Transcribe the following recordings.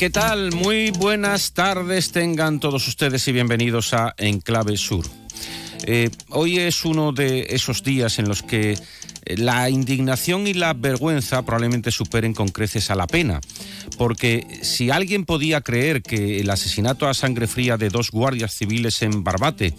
¿Qué tal? Muy buenas tardes tengan todos ustedes y bienvenidos a Enclave Sur. Eh, hoy es uno de esos días en los que eh, la indignación y la vergüenza probablemente superen con creces a la pena. Porque si alguien podía creer que el asesinato a sangre fría de dos guardias civiles en Barbate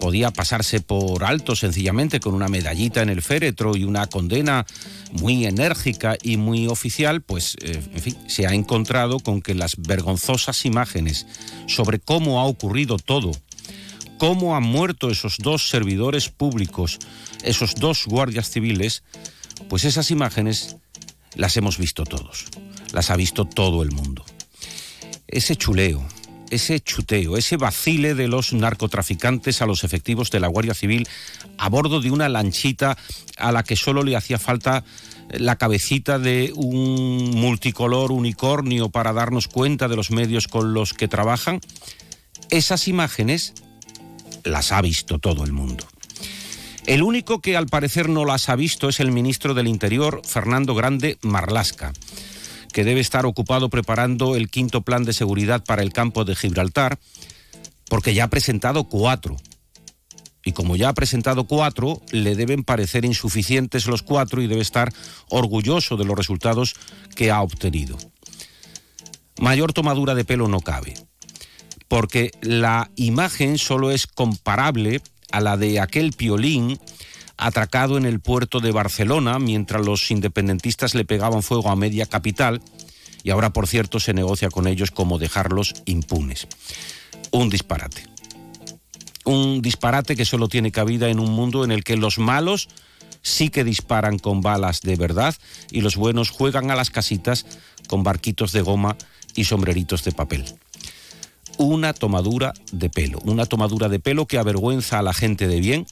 podía pasarse por alto sencillamente con una medallita en el féretro y una condena muy enérgica y muy oficial, pues eh, en fin, se ha encontrado con que las vergonzosas imágenes sobre cómo ha ocurrido todo, cómo han muerto esos dos servidores públicos, esos dos guardias civiles, pues esas imágenes las hemos visto todos, las ha visto todo el mundo. Ese chuleo, ese chuteo, ese vacile de los narcotraficantes a los efectivos de la Guardia Civil a bordo de una lanchita a la que solo le hacía falta la cabecita de un multicolor unicornio para darnos cuenta de los medios con los que trabajan, esas imágenes las ha visto todo el mundo. El único que al parecer no las ha visto es el ministro del Interior, Fernando Grande Marlasca que debe estar ocupado preparando el quinto plan de seguridad para el campo de Gibraltar, porque ya ha presentado cuatro. Y como ya ha presentado cuatro, le deben parecer insuficientes los cuatro y debe estar orgulloso de los resultados que ha obtenido. Mayor tomadura de pelo no cabe, porque la imagen solo es comparable a la de aquel piolín atracado en el puerto de Barcelona mientras los independentistas le pegaban fuego a media capital y ahora, por cierto, se negocia con ellos cómo dejarlos impunes. Un disparate. Un disparate que solo tiene cabida en un mundo en el que los malos sí que disparan con balas de verdad y los buenos juegan a las casitas con barquitos de goma y sombreritos de papel. Una tomadura de pelo, una tomadura de pelo que avergüenza a la gente de bien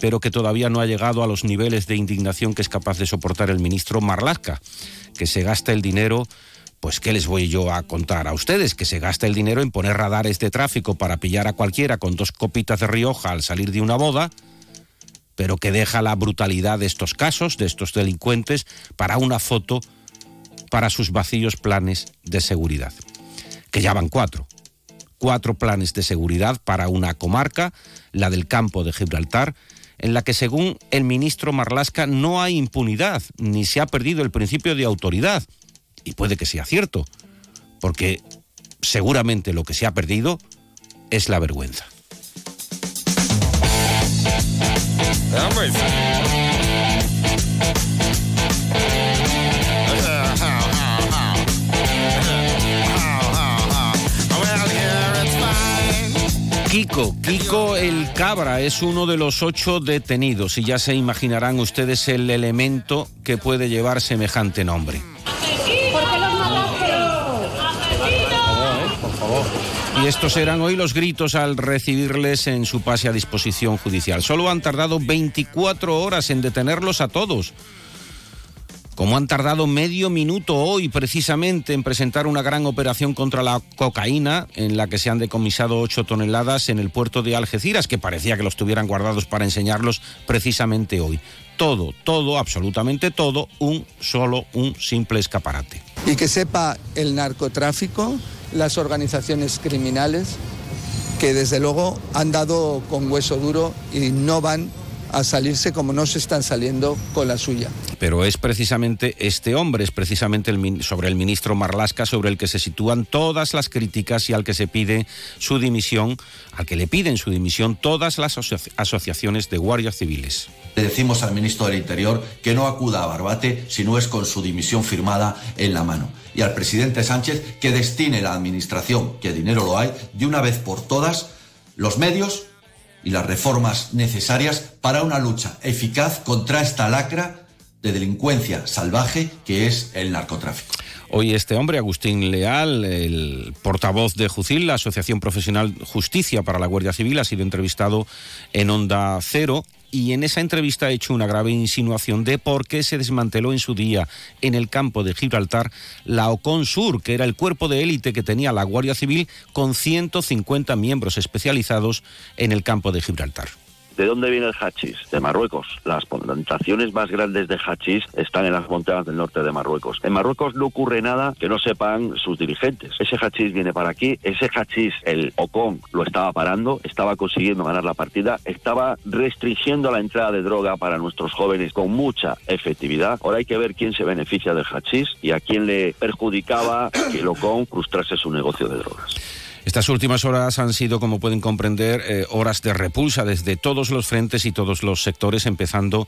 pero que todavía no ha llegado a los niveles de indignación que es capaz de soportar el ministro Marlaska, que se gasta el dinero pues qué les voy yo a contar a ustedes, que se gasta el dinero en poner radares de tráfico para pillar a cualquiera con dos copitas de Rioja al salir de una boda, pero que deja la brutalidad de estos casos, de estos delincuentes, para una foto para sus vacíos planes de seguridad, que ya van cuatro. Cuatro planes de seguridad para una comarca, la del campo de Gibraltar, en la que según el ministro Marlasca no hay impunidad, ni se ha perdido el principio de autoridad. Y puede que sea cierto, porque seguramente lo que se ha perdido es la vergüenza. Kiko, Kiko el Cabra es uno de los ocho detenidos y ya se imaginarán ustedes el elemento que puede llevar semejante nombre. Y estos eran hoy los gritos al recibirles en su pase a disposición judicial. Solo han tardado 24 horas en detenerlos a todos como han tardado medio minuto hoy precisamente en presentar una gran operación contra la cocaína, en la que se han decomisado ocho toneladas en el puerto de Algeciras, que parecía que los tuvieran guardados para enseñarlos precisamente hoy. Todo, todo, absolutamente todo, un solo, un simple escaparate. Y que sepa el narcotráfico, las organizaciones criminales, que desde luego han dado con hueso duro y no van a salirse como no se están saliendo con la suya. Pero es precisamente este hombre, es precisamente el, sobre el ministro Marlasca sobre el que se sitúan todas las críticas y al que se pide su dimisión, al que le piden su dimisión todas las asociaciones de guardias civiles. Le decimos al ministro del Interior que no acuda a Barbate si no es con su dimisión firmada en la mano. Y al presidente Sánchez que destine la administración, que dinero lo hay, de una vez por todas, los medios y las reformas necesarias para una lucha eficaz contra esta lacra de delincuencia salvaje que es el narcotráfico. Hoy este hombre, Agustín Leal, el portavoz de Jucil, la Asociación Profesional Justicia para la Guardia Civil, ha sido entrevistado en Onda Cero y en esa entrevista ha hecho una grave insinuación de por qué se desmanteló en su día en el campo de Gibraltar la Ocon Sur, que era el cuerpo de élite que tenía la Guardia Civil con 150 miembros especializados en el campo de Gibraltar. ¿De dónde viene el hachís? De Marruecos. Las plantaciones más grandes de hachís están en las montañas del norte de Marruecos. En Marruecos no ocurre nada que no sepan sus dirigentes. Ese hachís viene para aquí, ese hachís, el Ocon lo estaba parando, estaba consiguiendo ganar la partida, estaba restringiendo la entrada de droga para nuestros jóvenes con mucha efectividad. Ahora hay que ver quién se beneficia del hachís y a quién le perjudicaba que el Ocon frustrase su negocio de drogas. Estas últimas horas han sido, como pueden comprender, eh, horas de repulsa desde todos los frentes y todos los sectores, empezando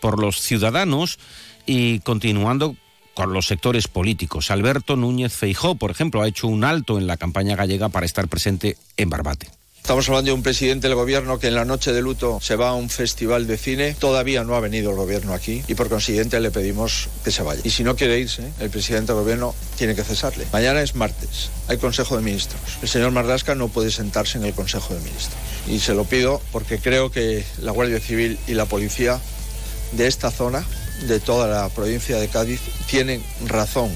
por los ciudadanos y continuando con los sectores políticos. Alberto Núñez Feijó, por ejemplo, ha hecho un alto en la campaña gallega para estar presente en Barbate. Estamos hablando de un presidente del gobierno que en la noche de luto se va a un festival de cine. Todavía no ha venido el gobierno aquí y por consiguiente le pedimos que se vaya. Y si no quiere irse, el presidente del gobierno tiene que cesarle. Mañana es martes, hay Consejo de Ministros. El señor Mardasca no puede sentarse en el Consejo de Ministros. Y se lo pido porque creo que la Guardia Civil y la policía de esta zona, de toda la provincia de Cádiz, tienen razón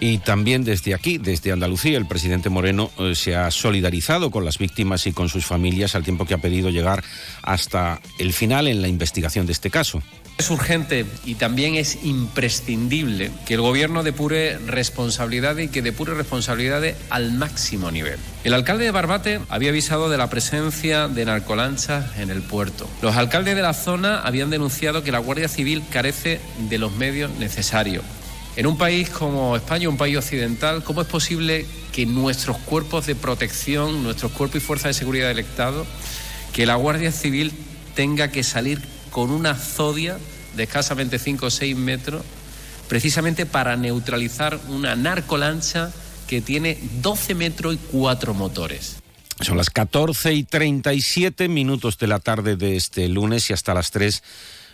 y también desde aquí, desde Andalucía, el presidente Moreno eh, se ha solidarizado con las víctimas y con sus familias al tiempo que ha pedido llegar hasta el final en la investigación de este caso. Es urgente y también es imprescindible que el gobierno depure responsabilidades y que depure responsabilidades al máximo nivel. El alcalde de Barbate había avisado de la presencia de narcolanchas en el puerto. Los alcaldes de la zona habían denunciado que la Guardia Civil carece de los medios necesarios. En un país como España, un país occidental, ¿cómo es posible que nuestros cuerpos de protección, nuestros cuerpos y fuerzas de seguridad del Estado, que la Guardia Civil tenga que salir con una zodia de escasamente 5 o 6 metros, precisamente para neutralizar una narcolancha que tiene 12 metros y 4 motores? Son las 14 y 37 minutos de la tarde de este lunes y hasta las 3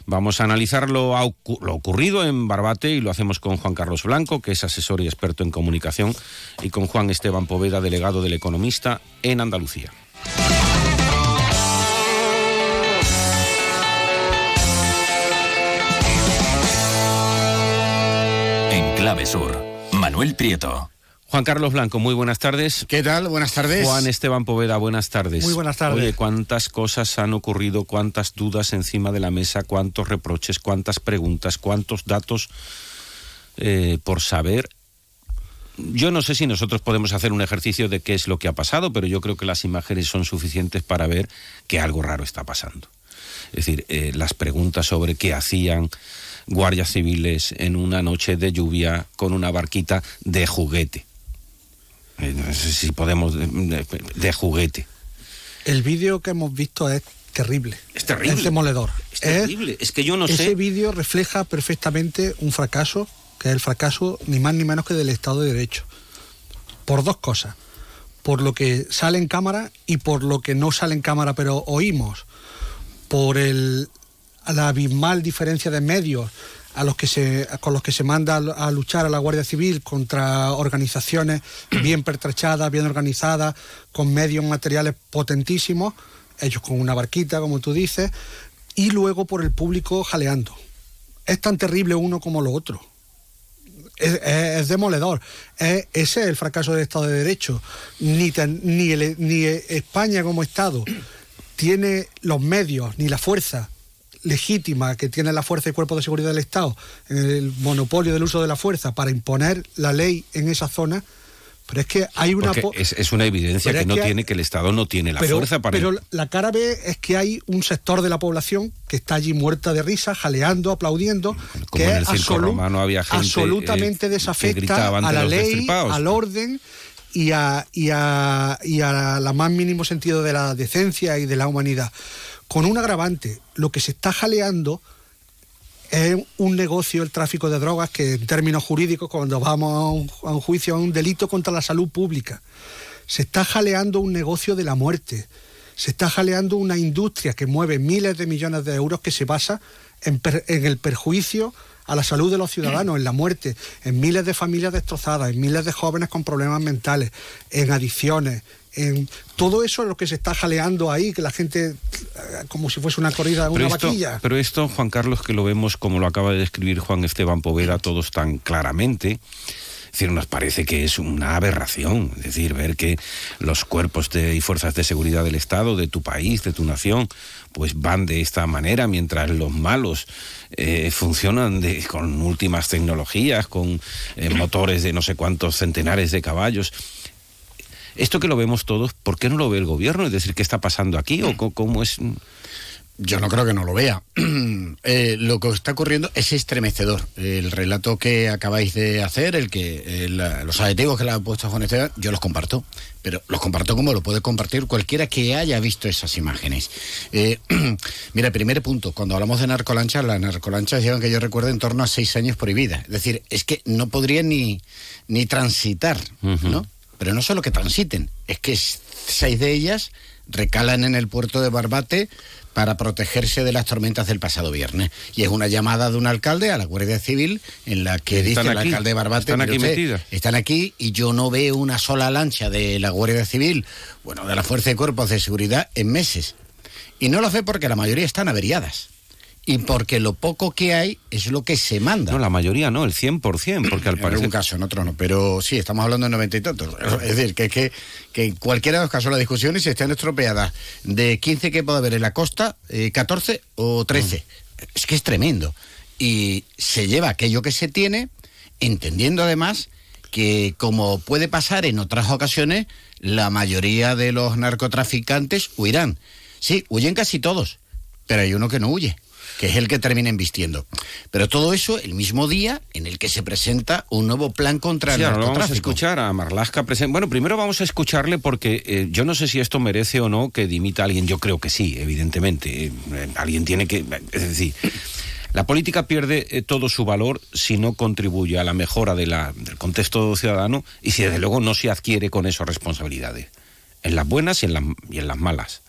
Vamos a analizar lo, ocurrido en Barbate y lo hacemos con Juan Carlos Blanco, que es asesor y experto en comunicación, y con Juan Esteban Poveda, delegado del Economista en Andalucía. En Clave Sur, Manuel Prieto. Juan Carlos Blanco, muy buenas tardes. ¿Qué tal? Buenas tardes. Juan Esteban Poveda, buenas tardes. Muy buenas tardes. Oye, cuántas cosas han ocurrido, cuántas dudas encima de la mesa, cuántos reproches, cuántas preguntas, cuántos datos eh, por saber. Yo no sé si nosotros podemos hacer un ejercicio de qué es lo que ha pasado, pero yo creo que las imágenes son suficientes para ver que algo raro está pasando. Es decir, eh, las preguntas sobre qué hacían guardias civiles en una noche de lluvia con una barquita de juguete no sé si podemos, de, juguete. El vídeo que hemos visto es terrible. Es terrible. Es demoledor. Es terrible. Es, que yo no sé. Ese vídeo refleja perfectamente un fracaso, que es el fracaso ni más ni menos que del Estado de Derecho. Por dos cosas. Por lo que sale en cámara y por lo que no sale en cámara, pero oímos. Por el, la abismal diferencia de medios a los que se, con los que se manda a luchar a la Guardia Civil contra organizaciones bien pertrechadas, bien organizadas, con medios materiales potentísimos, ellos con una barquita, como tú dices, y luego por el público jaleando. Es tan terrible uno como lo otro. Es, demoledor. ese es el fracaso del Estado de Derecho. Ni, ni, ni España como Estado tiene los medios ni la fuerza legítima que tiene la fuerza y cuerpo de seguridad del Estado, el monopolio del uso de la fuerza para imponer la ley en esa zona, pero es que hay una... Es, una evidencia que no tiene, que el Estado no tiene la fuerza para... Pero la cara B es que hay un sector de la población que está allí muerta de risa, jaleando, aplaudiendo, que en el romano había gente, absolutamente desafecta a la ley, al orden y a, y, a, y a la más mínimo sentido de la decencia y de la humanidad con un agravante. Lo que se está jaleando es un negocio, el tráfico de drogas, que en términos jurídicos, cuando vamos a un, juicio, es un delito contra la salud pública. Se está jaleando un negocio de la muerte. Se está jaleando una industria que mueve miles de millones de euros que se basa en, en el perjuicio a la salud de los ciudadanos, en la muerte, en miles de familias destrozadas, en miles de jóvenes con problemas mentales, en adicciones, todo eso es lo que se está jaleando ahí, que la gente, eh, como si fuese una corrida, una vaquilla. Pero esto, Juan Carlos, que lo vemos como lo acaba de describir Juan Esteban Poveda, todos tan claramente, decir, nos parece que es una aberración. Es decir, ver que los cuerpos de, y fuerzas de seguridad del Estado, de tu país, de tu nación, pues van de esta manera, mientras los malos eh, funcionan con últimas tecnologías, con eh, motores de no sé cuántos centenares de caballos. Esto que lo vemos todos, ¿por qué no lo ve el gobierno? Es decir, ¿qué está pasando aquí o cómo es? Yo no creo que no lo vea. Eh, lo que está ocurriendo es estremecedor. El relato que acabáis de hacer, el que los adjetivos que le ha puesto Juan Esteban, yo los comparto. Pero los comparto como lo puede compartir cualquiera que haya visto esas imágenes. Eh, mira, primer punto, cuando hablamos de narcolanchas, las narcolanchas llevan, que yo recuerdo, en torno a seis años prohibidas. Es decir, es que no podrían ni, ni transitar, ¿no? Pero no solo que transiten, es que seis de ellas recalan en el puerto de Barbate para protegerse de las tormentas del pasado viernes. Y es una llamada de un alcalde a la Guardia Civil en la que dice el alcalde de Barbate... Están aquí. Están aquí y yo no veo una sola lancha de la Guardia Civil, bueno, de la Fuerza de Cuerpos de Seguridad en meses. Y no lo sé porque la mayoría están averiadas y porque lo poco que hay es lo que se manda. No, la mayoría no, el 100%, porque al parecer... En algún caso, en otro no, pero sí, estamos hablando de 90 y tantos. Es decir, que, que, que en cualquiera de los casos las discusiones están estropeadas de 15 que puede haber en la costa, 14 eh, o 13. Mm. Es que es tremendo. Y se lleva aquello que se tiene, entendiendo además que como puede pasar en otras ocasiones, la mayoría de los narcotraficantes huirán. Sí, huyen casi todos, pero hay uno que no huye que es el que termina invistiendo. Pero todo eso el mismo día en el que se presenta un nuevo plan contra el narcotráfico. vamos a escuchar a Marlaska. Bueno, primero vamos a escucharle porque eh, yo no sé si esto merece o no que dimita a alguien. Yo creo que sí, evidentemente. Eh, alguien tiene que... Es decir... La política pierde eh, todo su valor si no contribuye a la mejora de la, del contexto ciudadano y si desde luego no se adquiere con eso responsabilidades, en las buenas y en y en las malas.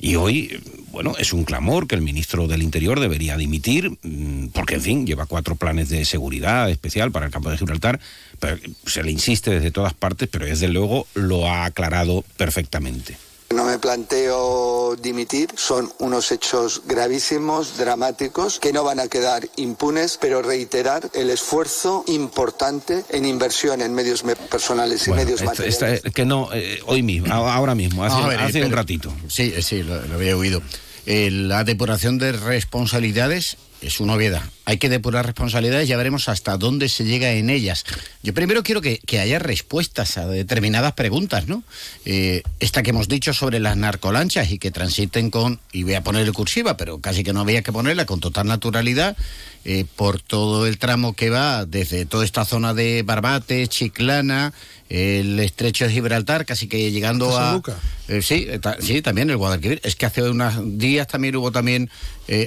Y hoy, bueno, es un clamor que el ministro del Interior debería dimitir, mm, porque, en fin, lleva cuatro planes de seguridad especial para el campo de Gibraltar, pero se le insiste desde todas partes, pero desde luego lo ha aclarado perfectamente. No me planteo dimitir, son unos hechos gravísimos, dramáticos, que no van a quedar impunes, pero reiterar el esfuerzo importante en inversión en medios personales y medios materiales. que no, eh, hoy mismo, ahora mismo, hace, un ratito. Sí, sí, lo, lo había oído. Eh, la depuración de responsabilidades es una obviedad. Hay que depurar responsabilidades, ya veremos hasta dónde se llega en ellas. Yo primero quiero que, haya respuestas a determinadas preguntas, ¿no? Eh, esta que hemos dicho sobre las narcolanchas y que transiten con, y voy a poner cursiva, pero casi que no había que ponerla con total naturalidad, eh, por todo el tramo que va desde toda esta zona de Barbate, Chiclana, el estrecho de Gibraltar, casi que llegando a... Eh, sí, sí, también el Guadalquivir. Es que hace unos días también hubo también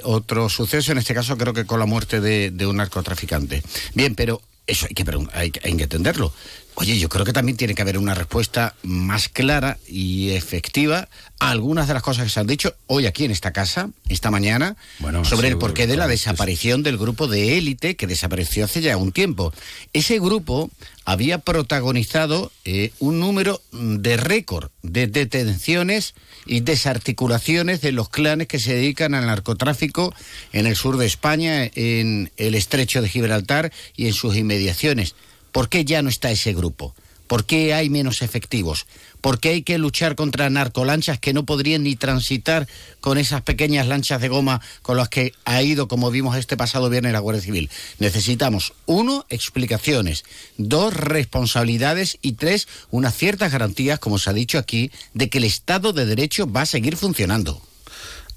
otro suceso, en este caso creo que con la muerte de, un narcotraficante. Bien, pero eso hay que, entenderlo. Oye, yo creo que también tiene que haber una respuesta más clara y efectiva a algunas de las cosas que se han dicho hoy aquí en esta casa, esta mañana, sobre el porqué de la desaparición del grupo de élite que desapareció hace ya un tiempo. Ese grupo había protagonizado eh, un número de récord de detenciones y desarticulaciones de los clanes que se dedican al narcotráfico en el sur de España, en el estrecho de Gibraltar y en sus inmediaciones. ¿Por qué ya no está ese grupo? ¿Por qué hay menos efectivos? ¿Por qué hay que luchar contra narcolanchas que no podrían ni transitar con esas pequeñas lanchas de goma con las que ha ido, como vimos este pasado viernes, la Guardia Civil? Necesitamos, uno, explicaciones, dos, responsabilidades y tres, unas ciertas garantías, como se ha dicho aquí, de que el Estado de Derecho va a seguir funcionando.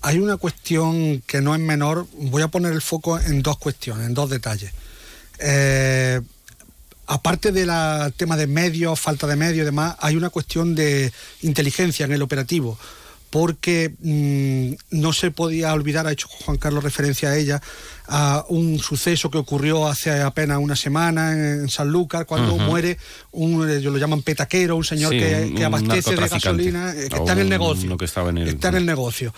Hay una cuestión que no es menor, voy a poner el foco en dos cuestiones, en dos detalles. Eh, aparte del tema de medios, falta de medios y demás, hay una cuestión de inteligencia en el operativo, porque mm, no se podía olvidar, ha hecho Juan Carlos referencia a ella, a un suceso que ocurrió hace apenas una semana en, Sanlúcar, cuando muere un, ellos lo llaman petaquero, un señor que, abastece de gasolina, eh, que está en el negocio. Está en el negocio.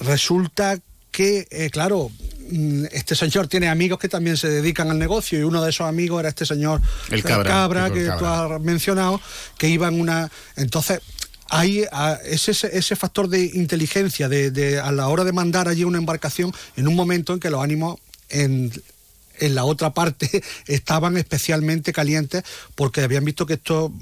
Resulta que, eh, claro, este señor tiene amigos que también se dedican al negocio y uno de esos amigos era este señor el cabra, que tú has mencionado, que iba en una... Entonces, hay ese, ese factor de inteligencia de, a la hora de mandar allí una embarcación en un momento en que los ánimos en en la otra parte estaban especialmente calientes porque habían visto que esto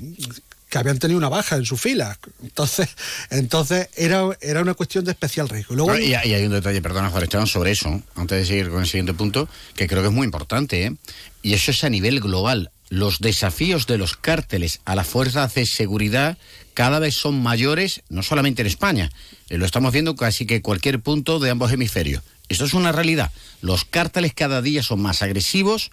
que habían tenido una baja en su fila. Entonces, entonces era, era una cuestión de especial riesgo. Luego, y, hay un detalle, perdona, Esteban, sobre eso, antes de seguir con el siguiente punto, que creo que es muy importante, ¿eh? y eso es a nivel global. Los desafíos de los cárteles a la fuerza de seguridad cada vez son mayores, no solamente en España, eh, lo estamos viendo casi que cualquier punto de ambos hemisferios. Esto es una realidad. Los cárteles cada día son más agresivos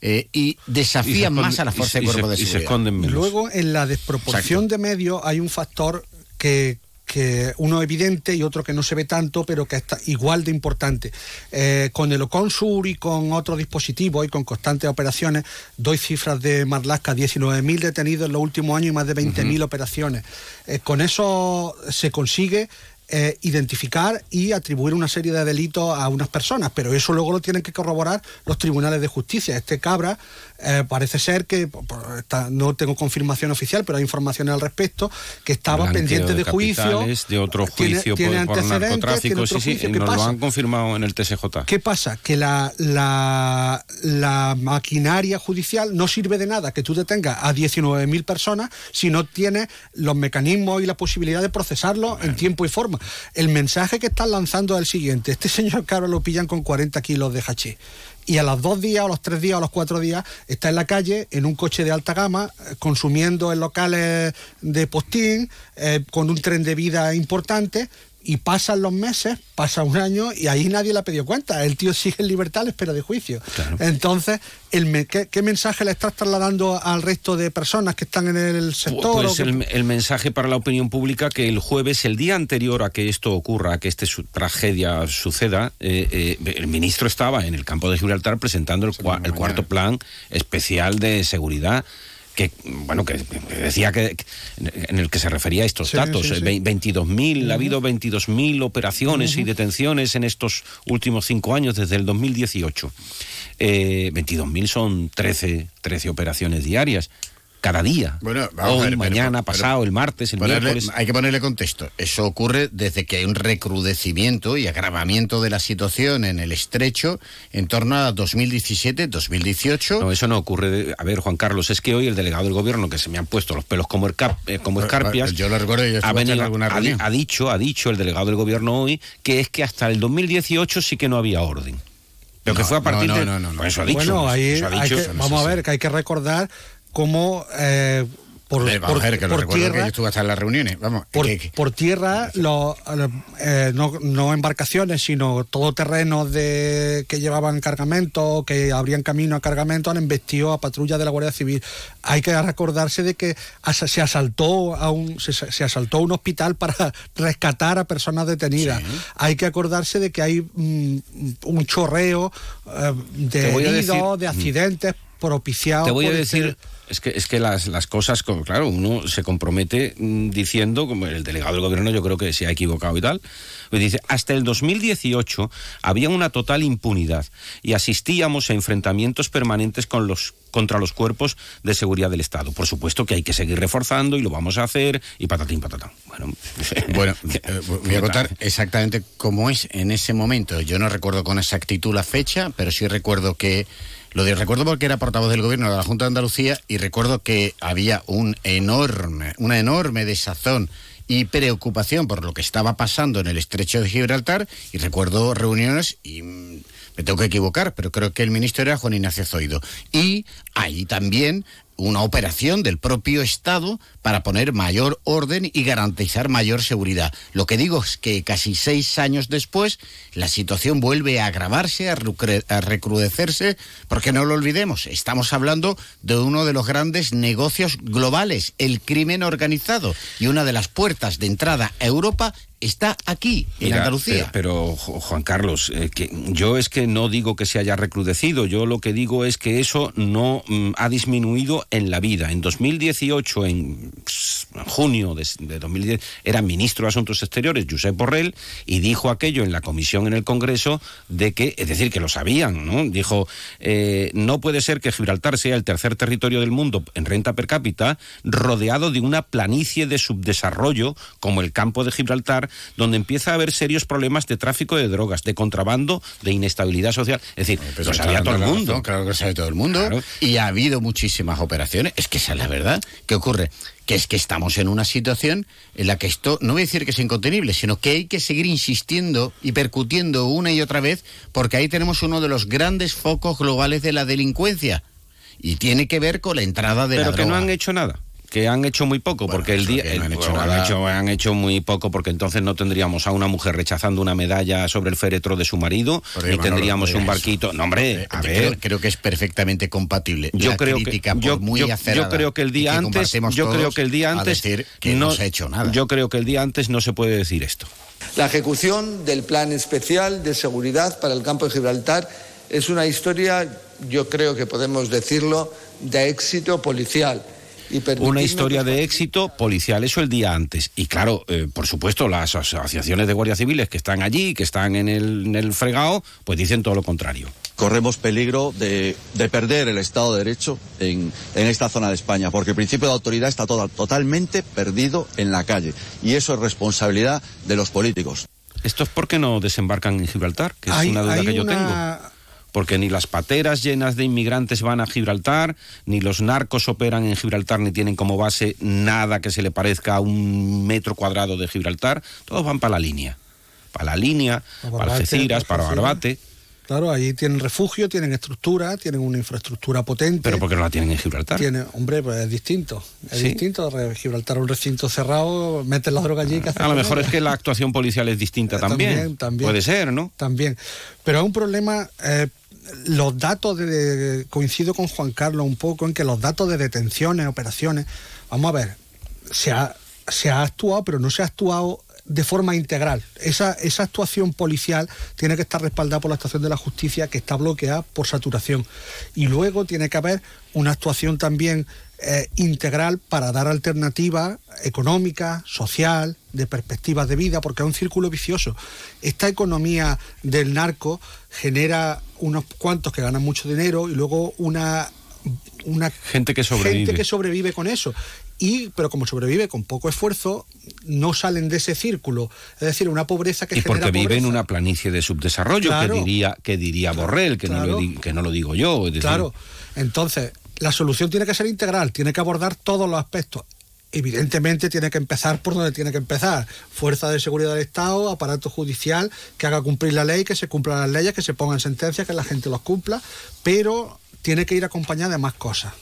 eh, y desafían más a la fuerza de cuerpo de seguridad. Y luego, en la desproporción de medios hay un factor que, que uno evidente y otro que no se ve tanto, pero que está igual de importante. Eh, con el Oconsur y con otros dispositivos y con constantes operaciones, doy cifras de Marlaska, 19.000 detenidos en los últimos años y más de 20.000 operaciones. Eh, con eso se consigue eh, identificar y atribuir una serie de delitos a unas personas, pero eso luego lo tienen que corroborar los tribunales de justicia. Este cabra eh, parece ser que, no tengo confirmación oficial, pero hay información al respecto, que estaba pendiente de, juicio. De otro juicio tiene, por, narcotráfico, sí, sí, nos lo han confirmado en el TSJ. ¿Qué pasa? Que la, la, la maquinaria judicial no sirve de nada que tú detengas a 19.000 personas si no tienes los mecanismos y la posibilidad de procesarlo en tiempo y forma. El mensaje que están lanzando es el siguiente. Este señor cabra lo pillan con 40 kilos de hachís y a los dos días, o los tres días, o los cuatro días, está en la calle en un coche de alta gama, eh, consumiendo en locales de postín, eh, con un tren de vida importante, y pasan los meses, pasa un año y ahí nadie le ha pedido cuenta. El tío sigue en libertad a espera de juicio. Entonces, el ¿qué, mensaje le estás trasladando al resto de personas que están en el sector? Pues el, mensaje para la opinión pública que el jueves, el día anterior a que esto ocurra, a que esta tragedia suceda, eh, eh, el ministro estaba en el campo de Gibraltar presentando el, el cuarto plan especial de seguridad que bueno que decía que en el que se refería a estos datos, 22.000, ha habido 22.000 operaciones y detenciones en estos últimos cinco años desde el 2018. Eh, 22.000 son 13, 13 operaciones diarias cada día. Bueno, Hoy, mañana, pasado, el martes, el miércoles. Hay que ponerle contexto. Eso ocurre desde que hay un recrudecimiento y agravamiento de la situación en el estrecho en torno a 2017, 2018. No, eso no ocurre. A ver, Juan Carlos, es que hoy el delegado del gobierno, que se me han puesto los pelos como, eh, como escarpias. Yo lo recuerdo, yo ha, venido, alguna ha, ha, dicho, ha dicho el delegado del gobierno hoy que es que hasta el 2018 sí que no había orden. Pero que fue a partir de. No, no, no. Eso ha dicho. Bueno, ahí vamos a ver que hay que recordar como eh, por, tierra, que estuve hasta en las reuniones. Vamos, por, tierra, eh, no, embarcaciones, sino todo terreno de, que llevaban cargamento, que abrían camino a cargamento, han embestido a patrullas de la Guardia Civil. Hay que recordarse de que se asaltó a un, se, asaltó un hospital para rescatar a personas detenidas. Hay que acordarse de que hay mm, un chorreo eh, de heridos, de mm. Propiciados. Te voy a decir. Es que, es que las, las cosas, claro, uno se compromete mm, diciendo, como el delegado del gobierno yo creo que se ha equivocado y tal, pues dice, hasta el 2018 había una total impunidad y asistíamos a enfrentamientos permanentes con los, contra los cuerpos de seguridad del Estado. Por supuesto que hay que seguir reforzando y lo vamos a hacer y patatín patatán. Bueno, bueno eh, voy a contar exactamente cómo es en ese momento. Yo no recuerdo con exactitud la fecha, pero sí recuerdo que lo recuerdo porque era portavoz del gobierno de la Junta de Andalucía y recuerdo que había un enorme, una enorme desazón y preocupación por lo que estaba pasando en el estrecho de Gibraltar y recuerdo reuniones y mm, me tengo que equivocar, pero creo que el ministro era Juan Ignacio Zoido. Y ahí también una operación del propio Estado para poner mayor orden y garantizar mayor seguridad. Lo que digo es que casi seis años después la situación vuelve a agravarse, a recrudecerse, porque no lo olvidemos, estamos hablando de uno de los grandes negocios globales, el crimen organizado, y una de las puertas de entrada a Europa está aquí, en Andalucía. Pero, Juan Carlos, eh, que yo es que no digo que se haya recrudecido, yo lo que digo es que eso no mm, ha disminuido en la vida. En 2018, en junio de, 2010, era ministro de Asuntos Exteriores, Josep Borrell, y dijo aquello en la comisión en el Congreso de que, es decir, que lo sabían, ¿no? Dijo, eh, no puede ser que Gibraltar sea el tercer territorio del mundo en renta per cápita, rodeado de una planicie de subdesarrollo como el campo de Gibraltar, donde empieza a haber serios problemas de tráfico de drogas, de contrabando, de inestabilidad social. Es decir, lo sabía todo el mundo. claro que lo sabe todo el mundo. Y ha habido muchísimas operaciones. Es que esa es la verdad. ¿Qué ocurre? que es que estamos en una situación en la que esto, no voy a decir que es incontenible, sino que hay que seguir insistiendo y percutiendo una y otra vez, porque ahí tenemos uno de los grandes focos globales de la delincuencia. Y tiene que ver con la entrada de Pero la que droga. no han hecho nada que han hecho muy poco, porque el día... no han, hecho bueno, nada. han, hecho, han hecho muy poco, porque entonces no tendríamos a una mujer rechazando una medalla sobre el féretro de su marido, ni tendríamos no un barquito... No, hombre, a creo, ver... creo que es perfectamente compatible. Yo la creo que crítica, yo, muy yo- creo que el día y antes yo creo que el día a antes decir que no, se ha hecho nada. Yo creo que el día antes no se puede decir esto. La ejecución del plan especial de seguridad para el campo de Gibraltar es una historia, yo creo que podemos decirlo, de éxito policial. Y Una historia de éxito policial, eso el día antes. Y claro, eh, por supuesto, las asociaciones de guardias civiles que están allí, que están en el, en el fregado, pues dicen todo lo contrario. corremos peligro de, de perder el Estado de Derecho en, en esta zona de España, porque el principio de autoridad está toda- totalmente perdido en la calle. Y eso es responsabilidad de los políticos. ¿Esto es porque no desembarcan en Gibraltar? Que es Hay- una duda que yo una- tengo. Porque ni las pateras llenas de inmigrantes van a Gibraltar, ni los narcos operan en Gibraltar, ni tienen como base nada que se le parezca a un metro cuadrado de Gibraltar. Todos van para la línea. Para la línea, Para Algeciras, para. Barbate. Claro, allí tienen refugio, tienen estructura, tienen una infraestructura potente. Pero porque no la tienen en Gibraltar. Tiene, hombre, pues es distinto. Es Sí. distinto. Gibraltar es un recinto cerrado, metes la droga allí. ¿qué haces A lo mejor es que la actuación policial es distinta Eh, también. también, también. Puede ser, ¿no? También. Pero es un problema. eh, los datos de, Coincido con Juan Carlos un poco en que los datos de detenciones, operaciones. Vamos a ver. Se ha, se ha actuado, pero no se ha actuado de forma integral. Esa, esa actuación policial tiene que estar respaldada por la actuación de la justicia que está bloqueada por saturación. Y luego tiene que haber una actuación también eh, integral para dar alternativa económica, social, de perspectivas de vida, porque es un círculo vicioso. Esta economía del narco genera unos cuantos que ganan mucho dinero y luego una una Gente que sobrevive. gente que sobrevive con eso. Y, pero como sobrevive con poco esfuerzo, no salen de ese círculo. Es decir, una pobreza que Y genera porque vive en una planicie de subdesarrollo, Claro. que diría, que diría Borrell, que, no lo que no lo digo yo. Es decir, Claro. Entonces, la solución tiene que ser integral, tiene que abordar todos los aspectos. Evidentemente tiene que empezar por donde tiene que empezar. Fuerza de seguridad del Estado, aparato judicial, que haga cumplir la ley, que se cumplan las leyes, que se pongan sentencias, que la gente los cumpla, pero tiene que ir acompañada de más cosas.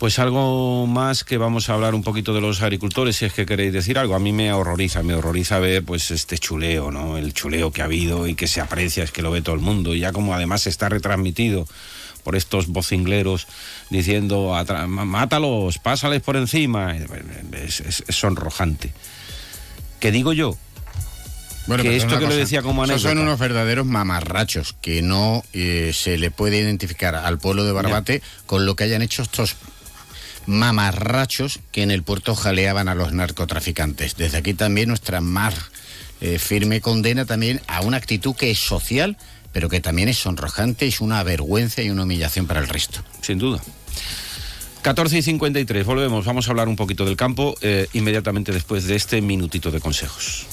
Pues algo más que vamos a hablar un poquito de los agricultores, si es que queréis decir algo. A mí me horroriza, me horroriza ver pues este chuleo, ¿no? El chuleo que ha habido y que se aprecia, es que lo ve todo el mundo. Y ya como además está retransmitido por estos vocingleros diciendo, "Atra- má- mátalos, pásales por encima. Es, es- es sonrojante. ¿Qué digo yo? Bueno, que esto que lo cosa, decía como esos son anécdota. unos verdaderos mamarrachos que no eh, se le puede identificar al pueblo de Barbate con lo que hayan hecho estos mamarrachos que en el puerto jaleaban a los narcotraficantes. Desde aquí también nuestra más eh, firme condena también a una actitud que es social, pero que también es sonrojante, es una vergüenza y una humillación para el resto. Sin duda. 14 y 53, volvemos, vamos a hablar un poquito del campo eh, inmediatamente después de este minutito de consejos.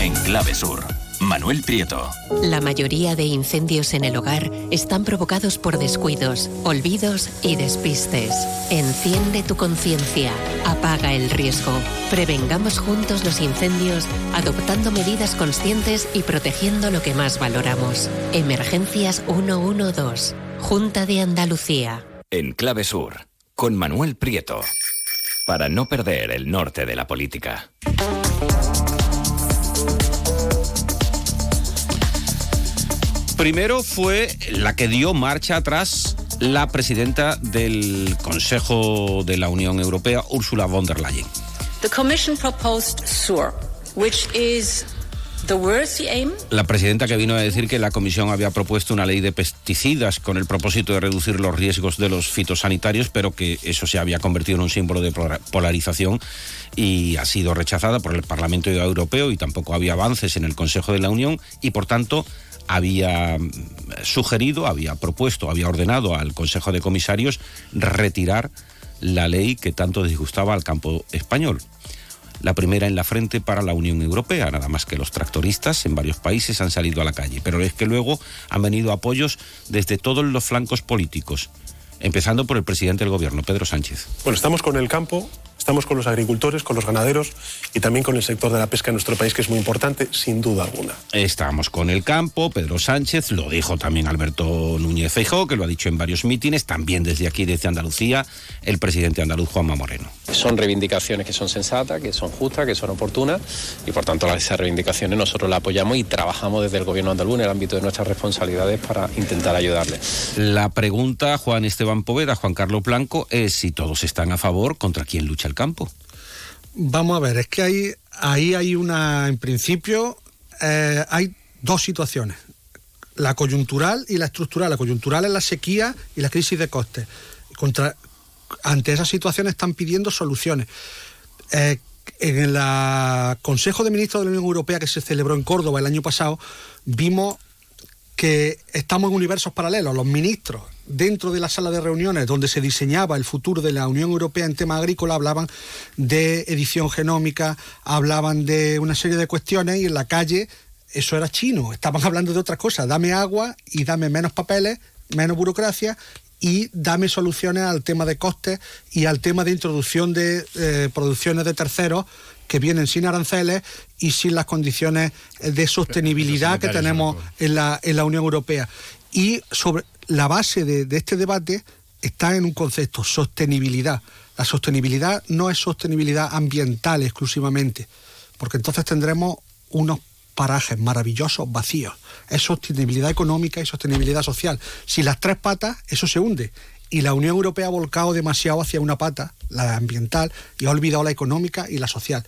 En Clave Sur, Manuel Prieto. La mayoría de incendios en el hogar están provocados por descuidos, olvidos y despistes. Enciende tu conciencia, apaga el riesgo. Prevengamos juntos los incendios adoptando medidas conscientes y protegiendo lo que más valoramos. Emergencias 112, Junta de Andalucía. En Clave Sur, con Manuel Prieto. Para no perder el norte de la política. Primero fue la que dio marcha atrás la presidenta del Consejo de la Unión Europea, Ursula von der Leyen. The Commission proposed SURE, which is La presidenta que vino a decir que la comisión había propuesto una ley de pesticidas con el propósito de reducir los riesgos de los fitosanitarios, pero que eso se había convertido en un símbolo de polarización y ha sido rechazada por el Parlamento Europeo y tampoco había avances en el Consejo de la Unión y por tanto había mm, sugerido, había propuesto, había ordenado al Consejo de Comisarios retirar la ley que tanto disgustaba al campo español la primera en la frente para la Unión Europea, nada más que los tractoristas en varios países han salido a la calle, pero es que luego han venido apoyos desde todos los flancos políticos, empezando por el presidente del gobierno, Pedro Sánchez. Bueno, estamos con el campo Estamos con los agricultores, con los ganaderos y también con el sector de la pesca en nuestro país, que es muy importante, sin duda alguna. Estamos con el campo, Pedro Sánchez, lo dijo también Alberto Núñez Feijóo, que lo ha dicho en varios mítines, también desde aquí, desde Andalucía, el presidente andaluz Juanma Moreno. Son reivindicaciones que son sensatas, que son justas, que son oportunas y por tanto esas reivindicaciones nosotros las apoyamos y trabajamos desde el gobierno andaluz en el ámbito de nuestras responsabilidades para intentar ayudarle. La pregunta, Juan Esteban Poveda, Juan Carlos Blanco, es si todos están a favor, ¿contra quién lucha el campo? Vamos a ver, es que ahí, ahí hay una, en principio, eh, hay dos situaciones, la coyuntural y la estructural. La coyuntural es la sequía y la crisis de costes. Contra, ante esas situaciones están pidiendo soluciones. Eh, en el Consejo de Ministros de la Unión Europea que se celebró en Córdoba el año pasado, vimos que estamos en universos paralelos. Los ministros dentro de la sala de reuniones donde se diseñaba el futuro de la Unión Europea en tema agrícola hablaban de edición genómica, hablaban de una serie de cuestiones y en la calle eso era chino, estaban hablando de otras cosas, dame agua y dame menos papeles, menos burocracia y dame soluciones al tema de costes y al tema de introducción de eh, producciones de terceros que vienen sin aranceles y sin las condiciones de sostenibilidad que tenemos en la, en la Unión Europea. Y sobre la base de, este debate está en un concepto, sostenibilidad. La sostenibilidad no es sostenibilidad ambiental exclusivamente, porque entonces tendremos unos parajes maravillosos vacíos. Es sostenibilidad económica y sostenibilidad social. Si las tres patas, eso se hunde y la Unión Europea ha volcado demasiado hacia una pata, la ambiental, y ha olvidado la económica y la social.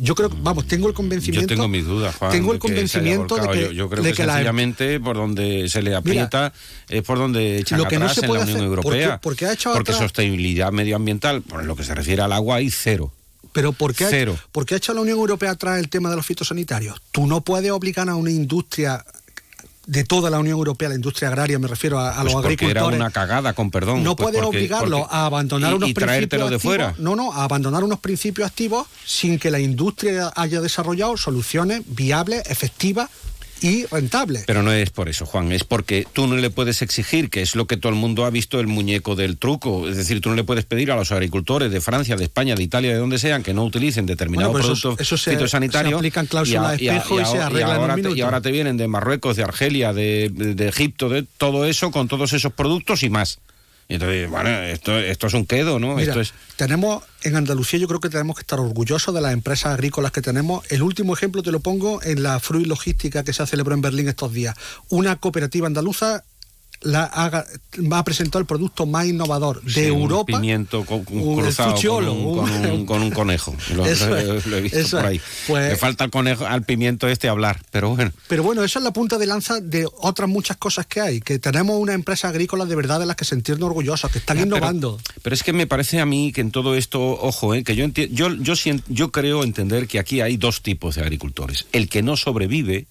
Yo creo, vamos, tengo el convencimiento. Yo tengo mis dudas, Juan. Tengo el convencimiento de que. Yo, creo que, sencillamente por donde se le aprieta es por donde echan lo que atrás no se puede en la Unión Europea. Porque, ha hecho porque sostenibilidad medioambiental, por lo que se refiere al agua, hay cero. Pero ¿por qué, Cero. ¿por qué ha hecho la Unión Europea atrás el tema de los fitosanitarios? Tú no puedes obligar a una industria de toda la Unión Europea, la industria agraria, me refiero a, pues los agricultores. Era una cagada, con perdón. No pues puede obligarlo a abandonar unos principios de fuera. No, no, a abandonar unos principios activos sin que la industria haya desarrollado soluciones viables, efectivas y rentable. Pero no es por eso, Juan, es porque tú no le puedes exigir, que es lo que todo el mundo ha visto el muñeco del truco, es decir, tú no le puedes pedir a los agricultores de Francia, de España, de Italia, de donde sean, que no utilicen determinados productos eso, se, fitosanitarios. Se aplican cláusulas de espejo y, se arreglan ahora en te, y ahora te vienen de Marruecos, de Argelia, de, de Egipto, de todo eso, con todos esos productos y más. Y entonces, bueno, esto, esto es un quedo, ¿no? esto es... Tenemos, en Andalucía yo creo que tenemos que estar orgullosos de las empresas agrícolas que tenemos. El último ejemplo te lo pongo en la Fruit Logística que se ha celebrado en Berlín estos días. Una cooperativa andaluza la haga, va a presentar el producto más innovador de Europa. Un pimiento con, cruzado con, un, conejo. Lo, he visto por ahí. Pues Le falta al conejo, al pimiento este hablar, pero bueno. Pero bueno, eso es la punta de lanza de otras muchas cosas que hay, que tenemos una empresa agrícola de verdad de las que sentirnos orgullosos, que están innovando. Pero, es que me parece a mí que en todo esto, ojo, eh, que yo, yo, yo, yo creo entender que aquí hay dos tipos de agricultores. El que no sobrevive,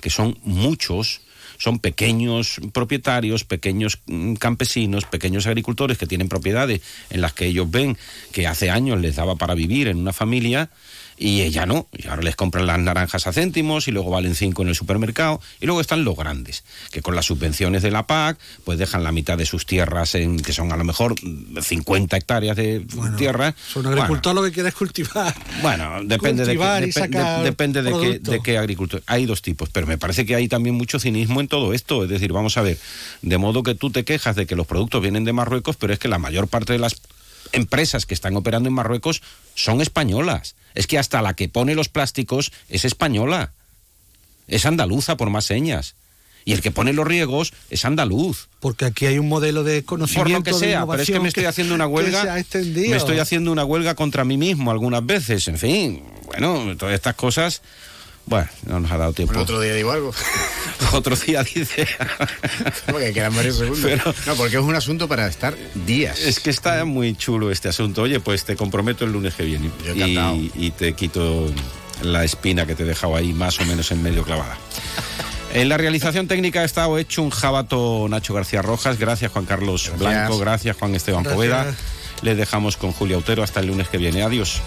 que son muchos, son pequeños propietarios, pequeños mm, campesinos, pequeños agricultores que tienen propiedades en las que ellos ven que hace años les daba para vivir en una familia y ella no. Y ahora les compran las naranjas a céntimos y luego valen cinco en el supermercado. Y luego están los grandes, que con las subvenciones de la PAC, pues dejan la mitad de sus tierras, en que son a lo mejor 50 hectáreas de tierra. Son agricultor lo que quieres cultivar. Bueno, depende de qué, depende de qué, de qué agricultor. Hay dos tipos, pero me parece que hay también mucho cinismo en todo esto. Es decir, vamos a ver, de modo que tú te quejas de que los productos vienen de Marruecos, pero es que la mayor parte de las empresas que están operando en Marruecos son españolas. Es que hasta la que pone los plásticos es española. Es andaluza por más señas. Y el que pone los riegos es andaluz. Porque aquí hay un modelo de conocimiento. Por lo que sea, pero es que me estoy haciendo una huelga. Me estoy haciendo una huelga contra mí mismo algunas veces. En fin, bueno, todas estas cosas Bueno, no nos ha dado tiempo. Bueno, otro día digo algo. otro día dice. porque quedan varios segundos. Pero- no, porque es un asunto para estar días. Es que está muy chulo este asunto. Oye, pues te comprometo el lunes que viene. Yo y, y te quito la espina que te he dejado ahí más o menos en medio clavada. En la realización técnica ha estado hecho un jabato Nacho García Rojas. Gracias Juan Carlos Blanco. Gracias Juan Esteban Gracias. Poveda. Les dejamos con Julia Autero hasta el lunes que viene. Adiós.